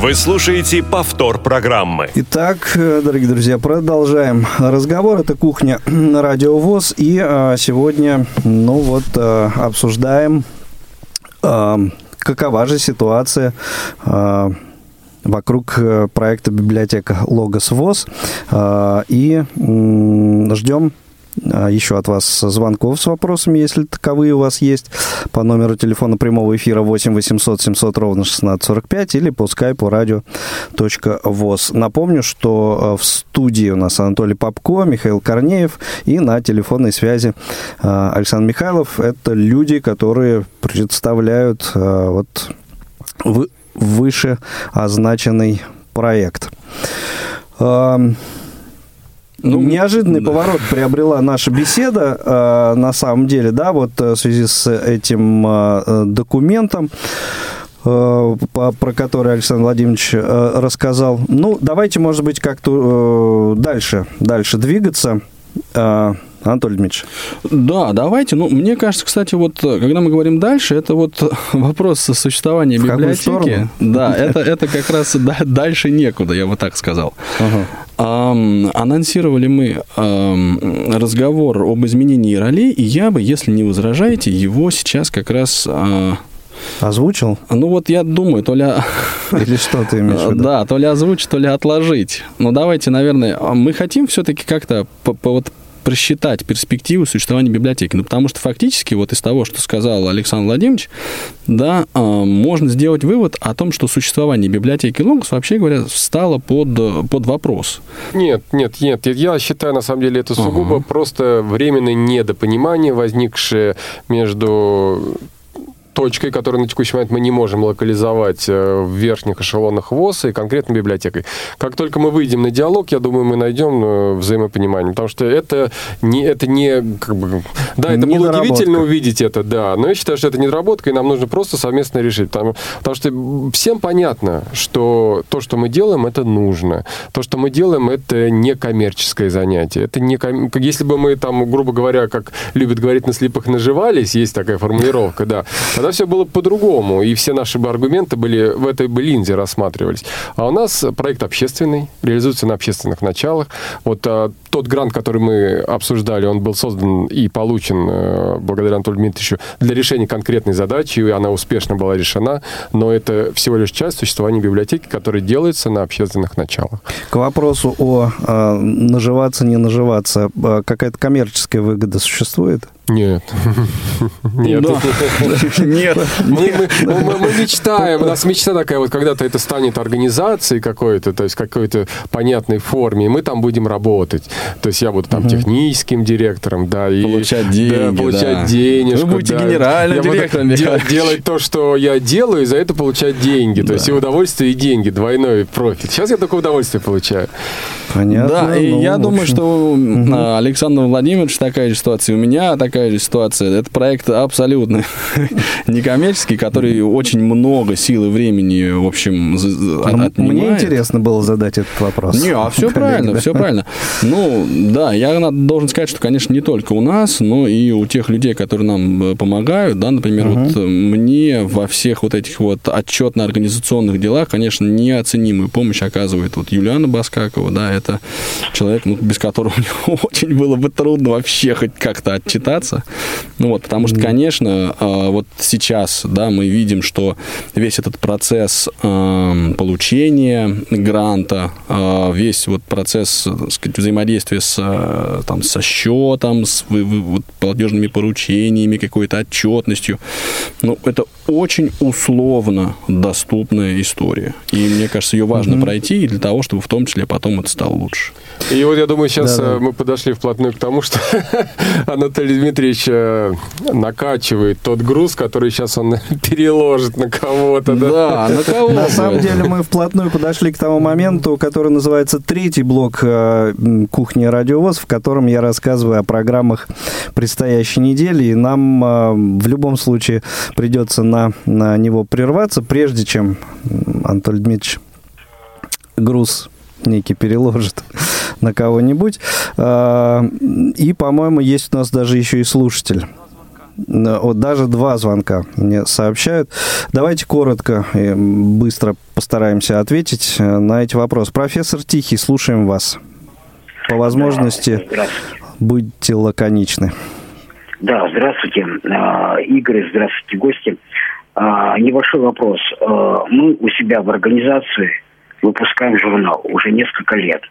Вы слушаете повтор программы. Итак, э, дорогие друзья, продолжаем разговор. Это кухня на Радио ВОЗ. И э, сегодня, ну вот, э, обсуждаем, какова же ситуация вокруг проекта библиотека Логос ВОЗ. И ждем еще от вас звонков с вопросами, если таковые у вас есть, по номеру телефона прямого эфира 8 800 700 ровно 1645 или по скайпу radio.voz. Напомню, что э, в студии у нас Анатолий Попко, Михаил Корнеев и на телефонной связи э, Александр Михайлов. Это люди, которые представляют вот вы- выше означенный проект. Ну, Неожиданный да. поворот приобрела наша беседа, э, на самом деле, да, вот э, в связи с этим э, э, документом, э, про который Александр Владимирович э, рассказал. Ну, давайте, может быть, как-то дальше, дальше двигаться. Э, Анатолий Дмитриевич. Да, давайте. Ну, мне кажется, кстати, вот когда мы говорим дальше, это вот [LAUGHS] вопрос существования В библиотеки. Да, это, это как раз да- дальше некуда, я бы так сказал. Ам, анонсировали мы разговор об изменении ролей, и я бы, если не возражаете, его сейчас как раз... а, Озвучил? ну вот я думаю, то ли... Или что ты имеешь в виду? Да, то ли озвучить, то ли отложить. Но давайте, наверное, а мы хотим все-таки как-то по- по- вот просчитать перспективу существования библиотеки. Ну, потому что фактически вот из того, что сказал Александр Владимирович, да, а, можно сделать вывод о том, что существование библиотеки Логос, вообще говоря, встало под, э, под вопрос. Нет, нет, нет. Я считаю, на самом деле, это сугубо Ага. просто временное недопонимание, возникшее между точкой, которую на текущий момент мы не можем локализовать э, в верхних эшелонах ВОЗ и конкретно библиотекой. Как только мы выйдем на диалог, я думаю, мы найдем э, взаимопонимание, потому что это не, это не как бы, да, это было удивительно увидеть это, да, но я считаю, что это недоработка, и нам нужно просто совместно решить, потому, потому что всем понятно, что то, что мы делаем, это нужно, то, что мы делаем, это не коммерческое занятие, это не ком- если бы мы там, грубо говоря, как любят говорить на слепых, наживались, есть такая формулировка, да, тогда все было по-другому, и все наши бы аргументы были в этой бы линзе рассматривались. А у нас проект общественный, реализуется на общественных началах. Вот а, тот грант, который мы обсуждали, он был создан и получен э, благодаря Анатолию Дмитриевичу для решения конкретной задачи, и она успешно была решена, но это всего лишь часть существования библиотеки, которая делается на общественных началах. К вопросу о э, наживаться, не наживаться, э, какая-то коммерческая выгода существует? Нет. [LAUGHS] Нет. Нет. Мы, мы- мы- мы мечтаем, у нас мечта такая, вот когда-то это станет организацией какой-то, то есть какой-то понятной форме, и мы там будем работать. То есть я буду там техническим директором, да, и Получать деньги, да, получать да. денежку. Вы будете да. генеральным директором, делать то, что я делаю, и за это получать деньги. То есть и удовольствие, и деньги, двойной профит. Сейчас я только удовольствие получаю. Понятно. Да, и ну, я в думаю, что а, Александра Владимировича такая же ситуация, у меня такая же ситуация. Это проект абсолютно [LAUGHS] некоммерческий, который очень много сил и времени, в общем, отнимает. Мне интересно было задать этот вопрос. Не, а все правильно, все правильно. Ну, да, я должен сказать, что, конечно, не только у нас, но и у тех людей, которые нам э, помогают, да, например, вот э, мне во всех вот этих вот отчетно-организационных делах, конечно, неоценимую помощь оказывает вот Юлиана Баскакова, да, это человек, ну, без которого [LAUGHS] очень было бы трудно вообще хоть как-то отчитаться. Ну вот, потому что, конечно, а, вот сейчас, да, мы видим, что весь этот процесс а, получения гранта, а, весь вот процесс, так сказать, взаимодействия с, там, со счетом, с вот, платежными поручениями, какой-то отчетностью, ну, это очень условно доступная история. И мне кажется, ее важно mm-hmm. пройти для того, чтобы в том числе потом это стало лучше. И вот я думаю, сейчас да, да. мы подошли вплотную к тому, что [LAUGHS] Анатолий Дмитриевич э, накачивает тот груз, который сейчас он [LAUGHS] переложит на кого-то. Да, на кого На самом деле мы вплотную подошли к тому моменту, который называется третий блок э, кухни радиовоз, в котором я рассказываю о программах предстоящей недели, и нам э, в любом случае придется на, на него прерваться, прежде чем Анатолий Дмитриевич груз некий переложит на кого-нибудь. А, и, по-моему, есть у нас даже еще и слушатель. Вот даже два звонка мне сообщают. Давайте коротко и быстро постараемся ответить на эти вопросы. Профессор Тихий, слушаем вас. По возможности будьте лаконичны. Да, здравствуйте, а, Игорь, здравствуйте, гости. А, небольшой вопрос. Мы у себя в организации выпускаем журнал уже несколько лет.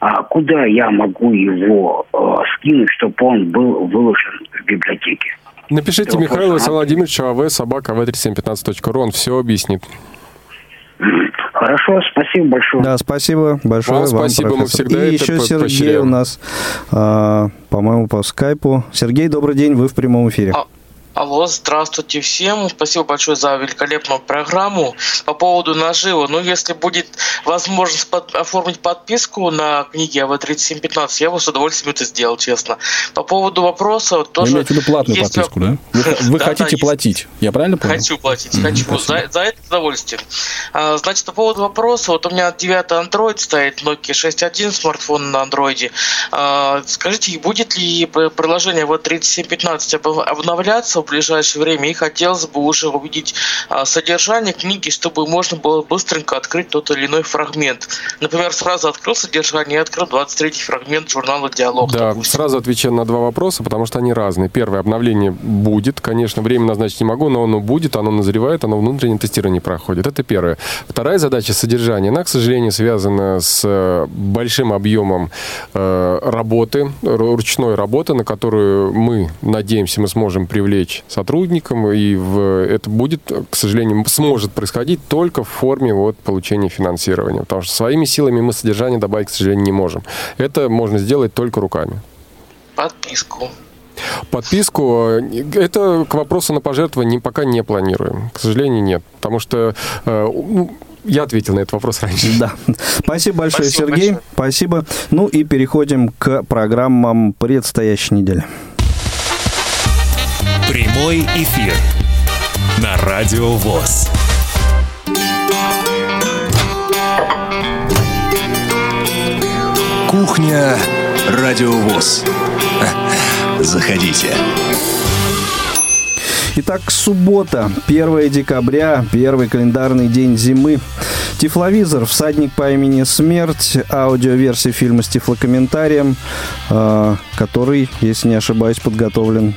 А куда я могу его э, скинуть, чтобы он был выложен в библиотеке? Напишите Михаилу Владимировичу АВ собака v3715.ru, он все объяснит. Хорошо, спасибо большое. Да, спасибо большое вам, вам спасибо, профессор. мы всегда И еще Сергей поощряем. у нас, а, по-моему, по скайпу. Сергей, добрый день, вы в прямом эфире. А, Алло, здравствуйте всем. Спасибо большое за великолепную программу. По поводу нажива, ну, если будет возможность под, оформить подписку на книги АВ-3715, я бы с удовольствием это сделал, честно. По поводу вопроса тоже... Вы имеете в виду платную есть... подписку, да? Вы, вы [LAUGHS] да, хотите да, платить, есть. я правильно понял? Хочу платить, mm-hmm, хочу. За, за это удовольствие. А, значит, по поводу вопроса, вот у меня 9 Android стоит, Nokia 6.1, смартфон на Android. А, скажите, будет ли приложение АВ-3715 обновляться в ближайшее время и хотелось бы уже увидеть а, содержание книги, чтобы можно было быстренько открыть тот или иной фрагмент. Например, сразу открыл содержание и открыл 23-й фрагмент журнала «Диалог». Да, допустим. сразу отвечаю на два вопроса, потому что они разные. Первое, обновление будет, конечно, время назначить не могу, но оно будет, оно назревает, оно внутреннее тестирование проходит. Это первое. Вторая задача содержания, она, к сожалению, связана с э, большим объемом э, работы, ручной работы, на которую мы, надеемся, мы сможем привлечь помочь сотрудникам, и в, это будет, к сожалению, сможет происходить только в форме вот, получения финансирования. Потому что своими силами мы содержание добавить, к сожалению, не можем. Это можно сделать только руками. Подписку. Подписку, это к вопросу на пожертвование пока не планируем. К сожалению, нет. Потому что э, я ответил на этот вопрос раньше. Да. Спасибо большое, Спасибо Сергей. Большое. Спасибо. Ну и переходим к программам предстоящей недели. Прямой эфир на Радио ВОЗ. Кухня Радио ВОЗ. [LAUGHS] Заходите. Итак, суббота, 1 декабря, первый календарный день зимы. Тифловизор, всадник по имени Смерть, аудиоверсия фильма с тифлокомментарием, э, который, если не ошибаюсь, подготовлен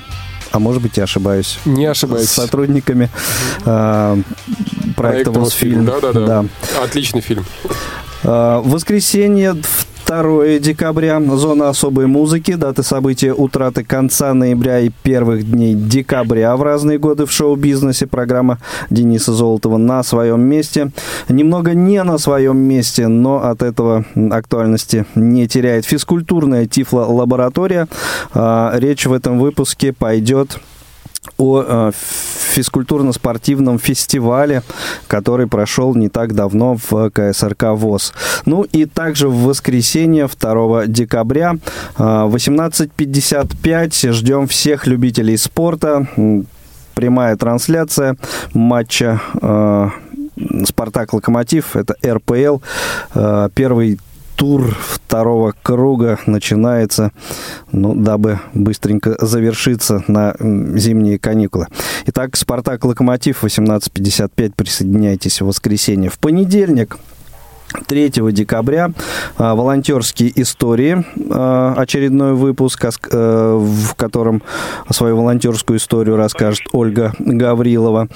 а может быть, я ошибаюсь. Не ошибаюсь. С сотрудниками э, проекта «Восфильм». Да-да-да. Да. Отличный фильм. Э, воскресенье, 2 декабря. Зона особой музыки. Даты события утраты конца ноября и первых дней декабря в разные годы в шоу-бизнесе. Программа Дениса Золотова на своем месте. Немного не на своем месте, но от этого актуальности не теряет. Физкультурная Тифло-лаборатория. А, речь в этом выпуске пойдет о э, физкультурно-спортивном фестивале, который прошел не так давно в КСРК ВОЗ. Ну и также в воскресенье 2 декабря 18.55 э, ждем всех любителей спорта. Прямая трансляция матча э, Спартак Локомотив, это РПЛ. Первый тур второго круга начинается, ну, дабы быстренько завершиться на зимние каникулы. Итак, «Спартак-Локомотив» 18.55. Присоединяйтесь в воскресенье. В понедельник 3 декабря волонтерские истории, очередной выпуск, в котором свою волонтерскую историю расскажет Ольга Гаврилова.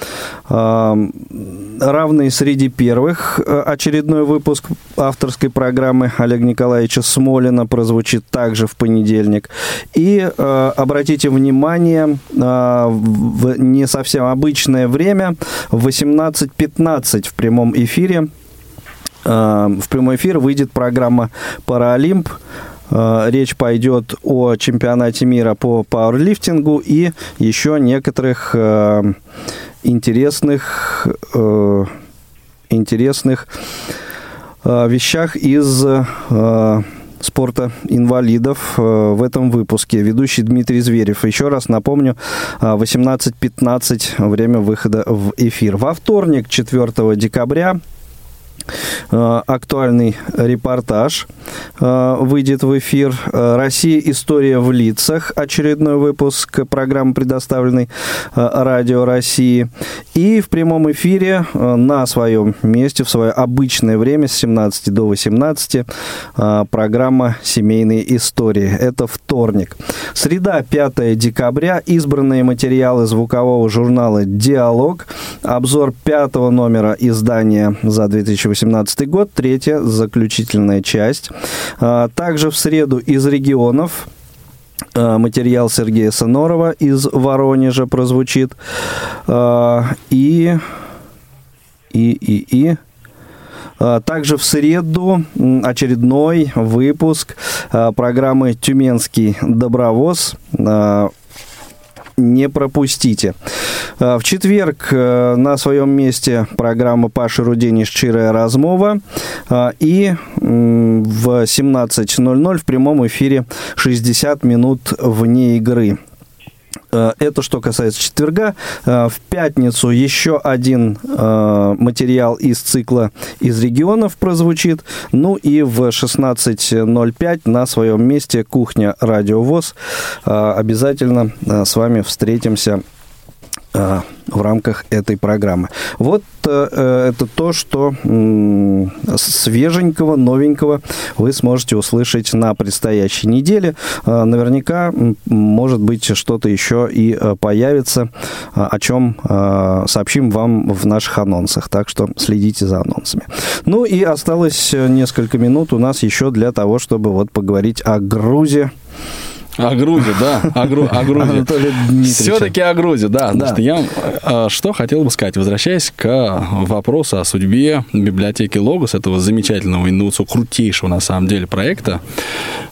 Равные среди первых очередной выпуск авторской программы Олега Николаевича Смолина прозвучит также в понедельник. И обратите внимание, в не совсем обычное время, в 18.15 в прямом эфире Э, в прямой эфир выйдет программа «Паралимп». Э, речь пойдет о чемпионате мира по пауэрлифтингу и еще некоторых э, интересных, интересных вещах из спорта инвалидов в этом выпуске. Ведущий Дмитрий Зверев. Еще раз напомню, 18.15 время выхода в эфир. Во вторник, 4 декабря, Э, актуальный репортаж э, выйдет в эфир. Э, «Россия. История в лицах». Очередной выпуск программы, предоставленной Радио России. И в прямом эфире на своем месте, в свое обычное время с 17 до 18 программа «Семейные истории». Это вторник. Среда, 5 декабря. Избранные материалы звукового журнала «Диалог». Обзор пятого номера издания за 2018 2018 год, третья заключительная часть. А, также в среду из регионов а, материал Сергея Сонорова из Воронежа прозвучит. А, и... И... И... И... Также в среду очередной выпуск программы «Тюменский добровоз» не пропустите. Э, в четверг э, на своем месте программа Паши Рудени «Щирая размова». Э, и в 17.00 в прямом эфире 60 минут вне игры. Э, это что касается четверга. Э, в пятницу еще один э, материал из цикла из регионов прозвучит. Ну и в 16.05 на своем месте кухня Радио ВОЗ. Обязательно с вами встретимся в рамках этой программы. Вот э, это то, что э, свеженького, новенького вы сможете услышать на предстоящей неделе. Э, наверняка, может быть, что-то еще и э, появится, э, о чем э, сообщим вам в наших анонсах. Так что следите за анонсами. Ну и осталось несколько минут у нас еще для того, чтобы вот поговорить о Грузии. О Грузе, да, о, Гру, о [LAUGHS] Грузе. Все-таки о Грузе, да. да. Значит, я а, что хотел бы сказать, возвращаясь к вопросу о судьбе библиотеки Логос, этого замечательного, инновационного, крутейшего на самом деле проекта.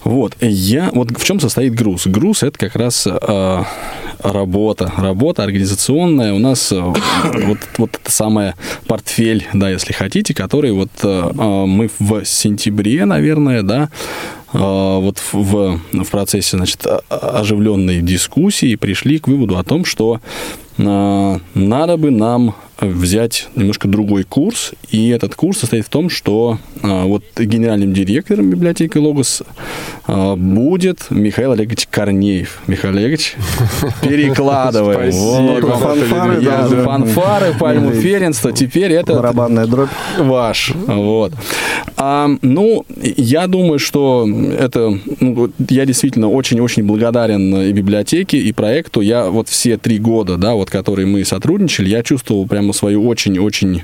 Вот, я, вот в чем состоит груз? Груз это как раз э, работа, работа организационная. У нас э, вот, вот это самое портфель, да, если хотите, который вот э, мы в сентябре, наверное, да, а, вот в, в процессе значит, оживленной дискуссии пришли к выводу о том, что а, надо бы нам взять немножко другой курс, и этот курс состоит в том, что а, вот генеральным директором библиотеки Логос а, будет Михаил Олегович Корнеев. Михаил Олегович, [LAUGHS] перекладываем. Спасибо. Фанфары, да, фанфары, пальму ференства, теперь это... Барабанная дробь. Ваш, вот. А, ну, я думаю, что это... Ну, я действительно очень-очень благодарен и библиотеке, и проекту. Я вот все три года, да, вот, которые мы сотрудничали, я чувствовал прям прямо свою очень-очень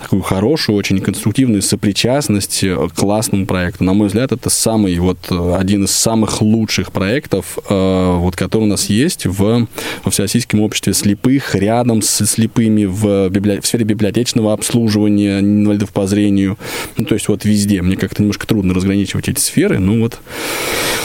такую хорошую, очень конструктивную сопричастность к классному проекту. На мой взгляд, это самый, вот, один из самых лучших проектов, э, вот, который у нас есть в, во Всероссийском обществе слепых, рядом с слепыми в, библи... в сфере библиотечного обслуживания инвалидов по зрению. Ну, то есть вот везде. Мне как-то немножко трудно разграничивать эти сферы, ну вот.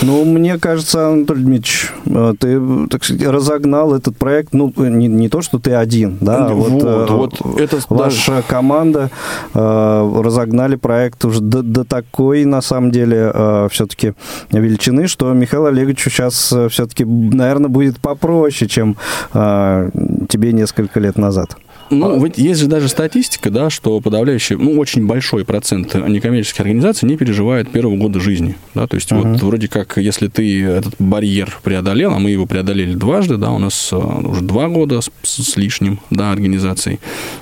Ну, мне кажется, Анатолий Дмитриевич, э, ты, так сказать, разогнал этот проект, ну, не, не то, что ты один, да, вот, вот, э, вот это ваша да. команда э, разогнали проект уже до, до такой, на самом деле, э, все-таки величины, что Михаил Олеговичу сейчас э, все-таки, наверное, будет попроще, чем э, тебе несколько лет назад. Ну, вот есть же даже статистика, да, что подавляющий, ну, очень большой процент некоммерческих организаций не переживает первого года жизни, да, то есть uh-huh. вот вроде как, если ты этот барьер преодолел, а мы его преодолели дважды, да, у нас э, уже два года с, с лишним, да, организацией,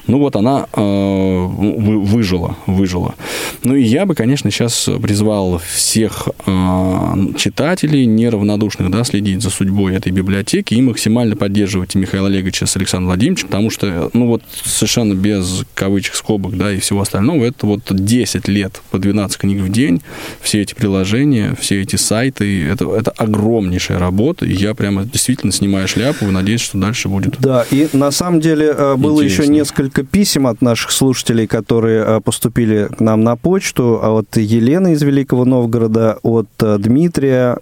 ну, вот она э, выжила, выжила. Ну, и я бы, конечно, сейчас призвал всех э, читателей, неравнодушных, да, следить за судьбой этой библиотеки и максимально поддерживать Михаила Олеговича с Александром Владимировичем, потому что, ну, вот совершенно без кавычек, скобок, да, и всего остального, это вот 10 лет по 12 книг в день, все эти приложения, все эти сайты, это, это огромнейшая работа, и я прямо действительно снимаю шляпу и надеюсь, что дальше будет. Да, и на самом деле э, было Интересно. еще несколько писем от наших слушателей, которые э, поступили к нам на почту, а от Елены из Великого Новгорода, от э, Дмитрия,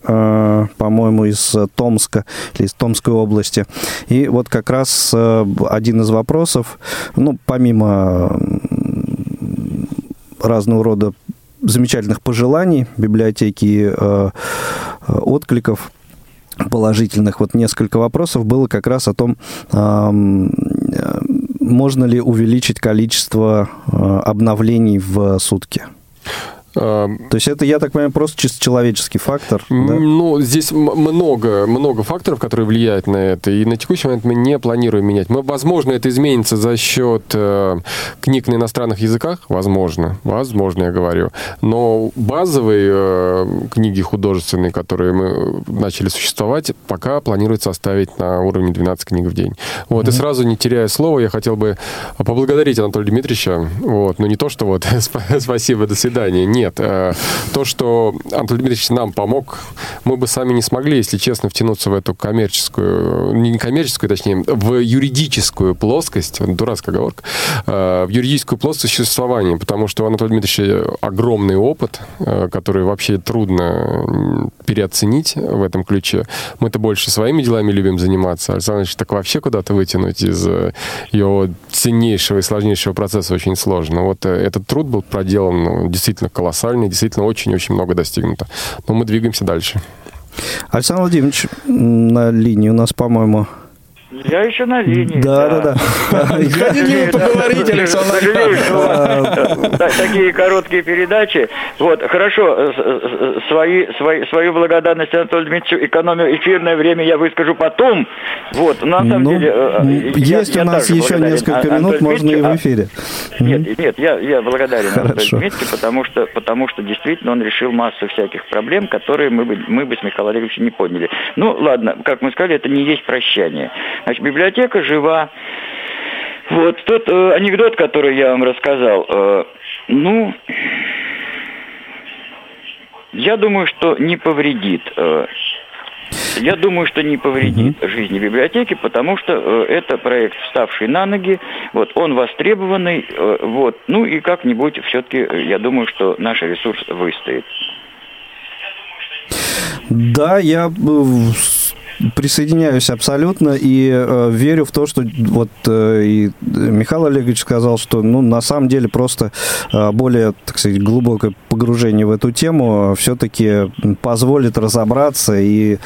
по-моему, из Томска, или из Томской области. И вот как раз один из вопросов, ну, помимо разного рода замечательных пожеланий библиотеки и э, откликов положительных. Вот несколько вопросов было как раз о том, э, можно ли увеличить количество э, обновлений в сутки. То есть это, я так понимаю, просто чисто человеческий фактор? Да? Ну, здесь много, много факторов, которые влияют на это. И на текущий момент мы не планируем менять. Мы, возможно, это изменится за счет э, книг на иностранных языках. Возможно. Возможно, я говорю. Но базовые э, книги художественные, которые мы начали существовать, пока планируется оставить на уровне 12 книг в день. Вот. Mm-hmm. И сразу, не теряя слова, я хотел бы поблагодарить Анатолия Дмитриевича. Вот. Но не то, что вот [LAUGHS] спасибо, до свидания. Нет нет. Э, то, что Антон Дмитриевич нам помог, мы бы сами не смогли, если честно, втянуться в эту коммерческую, не коммерческую, точнее, в юридическую плоскость, дурацкая оговорка, э, в юридическую плоскость существования, потому что у Анатолия Дмитриевича огромный опыт, э, который вообще трудно переоценить в этом ключе. Мы-то больше своими делами любим заниматься. Александр Ильич, так вообще куда-то вытянуть из его ценнейшего и сложнейшего процесса очень сложно. Вот этот труд был проделан ну, действительно колоссально колоссальный, действительно очень-очень много достигнуто. Но мы двигаемся дальше. Александр Владимирович на линии у нас, по-моему, я еще на линии. Да, да, да. [LAUGHS] Хотите вы поговорить, Александр Такие короткие передачи. Вот, хорошо, э, э, свои, свои, свою благодарность Анатолию Дмитриевичу, экономию эфирное время я выскажу потом. Вот, на самом ну, деле... Э, есть у нас еще несколько минут, можно и в эфире. Нет, нет, я, я благодарен Анатолию Дмитриевичу, потому что, потому что действительно он решил массу всяких проблем, которые мы бы, мы бы с Михаилом Олеговичем не поняли. Ну, ладно, как мы сказали, это не есть прощание. Значит, библиотека жива. Вот тот э, анекдот, который я вам рассказал, э, ну, я думаю, что не повредит. Э, я думаю, что не повредит жизни библиотеки, потому что э, это проект, вставший на ноги, вот, он востребованный, э, вот, ну и как-нибудь все-таки, э, я думаю, что наш ресурс выстоит. Да, я э, Присоединяюсь абсолютно и э, верю в то, что вот э, и Михаил Олегович сказал, что ну, на самом деле просто э, более, так сказать, глубокое погружение в эту тему все-таки позволит разобраться и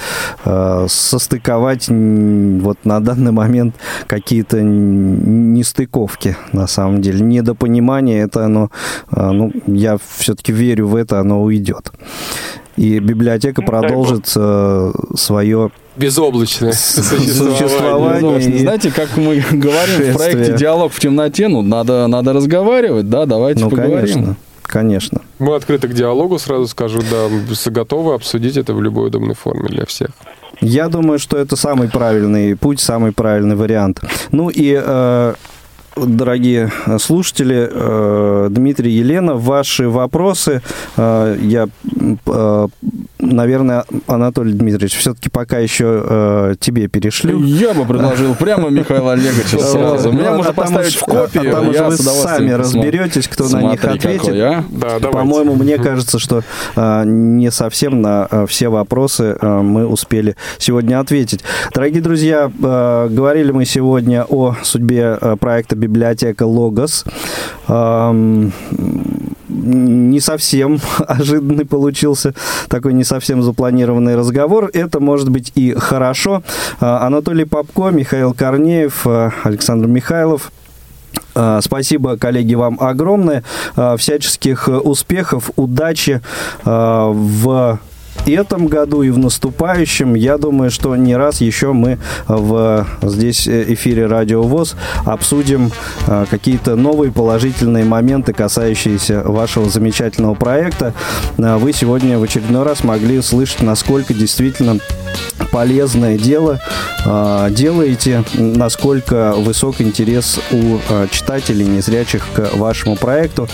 э, состыковать вот на данный момент какие-то нестыковки, на самом деле. Недопонимание, это оно, э, ну, я все-таки верю в это, оно уйдет и библиотека ну, продолжит э, свое безоблачное существование. Знаете, как мы говорим в проекте «Диалог в темноте», ну, надо, надо разговаривать, да, давайте ну, поговорим. конечно. Конечно. Мы открыты к диалогу, сразу скажу, да, готовы обсудить это в любой удобной форме для всех. Я думаю, что это самый правильный путь, самый правильный вариант. Ну и э, дорогие слушатели, э, Дмитрий, Елена, ваши вопросы э, я э, наверное, Анатолий Дмитриевич, все-таки пока еще тебе перешлю. Я бы предложил [LAUGHS] прямо Михаила Олеговича сразу. Меня ну, можно а поставить в копию. А там уже вы сами разберетесь, кто на них ответит. По-моему, мне кажется, что не совсем на все вопросы мы успели сегодня ответить. Дорогие друзья, говорили мы сегодня о судьбе проекта библиотека Логос. Не совсем [LAUGHS] ожиданный получился такой не совсем запланированный разговор. Это может быть и хорошо. А, Анатолий Попко, Михаил Корнеев, а, Александр Михайлов А, спасибо, коллеги, вам огромное. Всяческих успехов, удачи в этом году и в наступающем, я думаю, что не раз еще мы в здесь эфире Радио ВОЗ обсудим какие-то новые положительные моменты, касающиеся вашего замечательного проекта. Вы сегодня в очередной раз могли услышать, насколько действительно полезное дело э, делаете, насколько высок интерес у э, читателей незрячих к вашему проекту.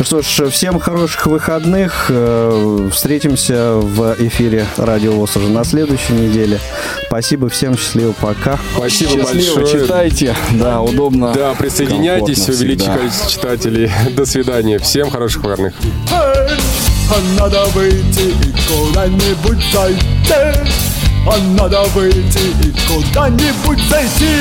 Что ж, всем хороших выходных. Э, встретимся в эфире Радио ВОЗ уже на следующей неделе. Спасибо всем, счастливо, пока. Спасибо Счастливо, большое. читайте. Да, удобно. Да, присоединяйтесь, увеличьте всегда. количество читателей. [LAUGHS] До свидания. Всем хороших выходных. А надо выйти и куда-нибудь зайти А надо выйти и куда-нибудь зайти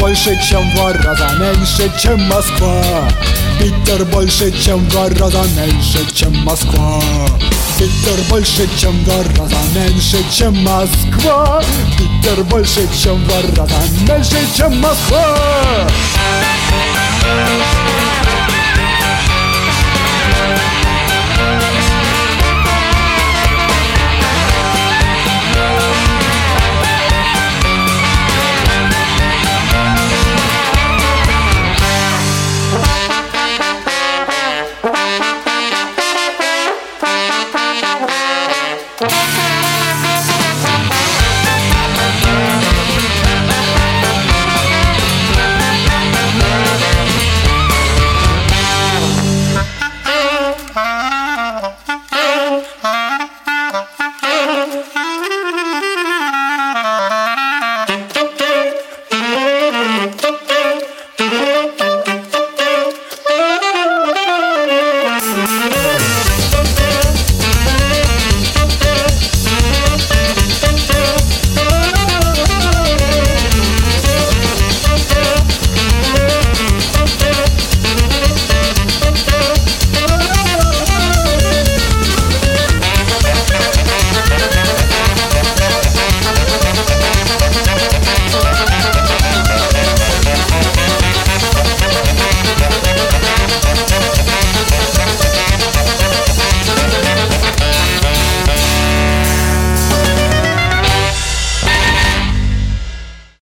больше, чем в два раза меньше, чем Москва Питер больше, чем в два раза меньше, чем Москва Питер больше, чем в два раза меньше, чем Москва Питер больше, чем в два раза меньше, чем Москва